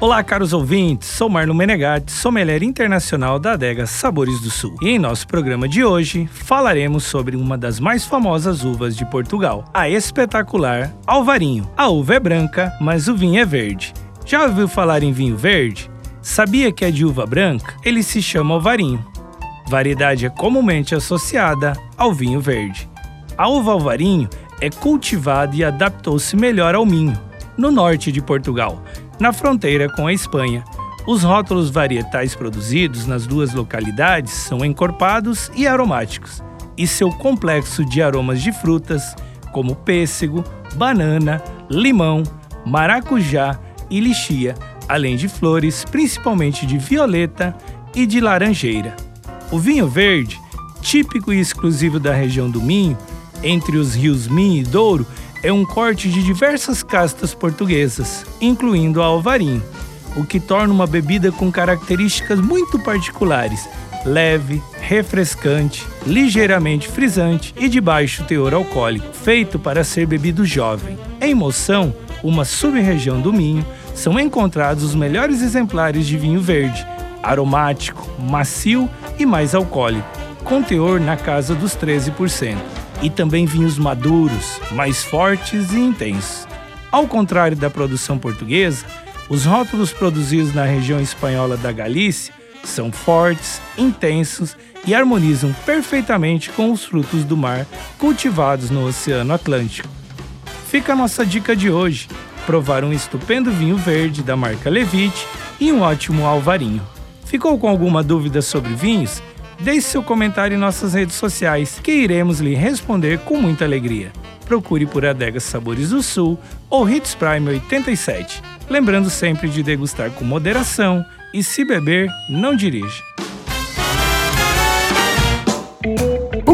Olá, caros ouvintes. Sou Marlon Menegatti, sommelier internacional da adega Sabores do Sul. E em nosso programa de hoje falaremos sobre uma das mais famosas uvas de Portugal, a espetacular Alvarinho. A uva é branca, mas o vinho é verde. Já ouviu falar em vinho verde? Sabia que é de uva branca? Ele se chama Alvarinho. Variedade é comumente associada ao vinho verde. A uva Alvarinho é cultivada e adaptou-se melhor ao minho, no norte de Portugal na fronteira com a Espanha. Os rótulos varietais produzidos nas duas localidades são encorpados e aromáticos, e seu complexo de aromas de frutas, como pêssego, banana, limão, maracujá e lixia, além de flores, principalmente de violeta e de laranjeira. O vinho verde, típico e exclusivo da região do Minho, entre os rios Minho e Douro, é um corte de diversas castas portuguesas, incluindo a alvarinho, o que torna uma bebida com características muito particulares, leve, refrescante, ligeiramente frisante e de baixo teor alcoólico, feito para ser bebido jovem. Em Moção, uma sub-região do Minho, são encontrados os melhores exemplares de vinho verde, aromático, macio e mais alcoólico, com teor na casa dos 13% e também vinhos maduros, mais fortes e intensos. Ao contrário da produção portuguesa, os rótulos produzidos na região espanhola da Galícia são fortes, intensos e harmonizam perfeitamente com os frutos do mar cultivados no Oceano Atlântico. Fica a nossa dica de hoje: provar um estupendo vinho verde da marca Levite e um ótimo alvarinho. Ficou com alguma dúvida sobre vinhos? Deixe seu comentário em nossas redes sociais, que iremos lhe responder com muita alegria. Procure por Adegas Sabores do Sul ou Hits Prime 87. Lembrando sempre de degustar com moderação e, se beber, não dirija.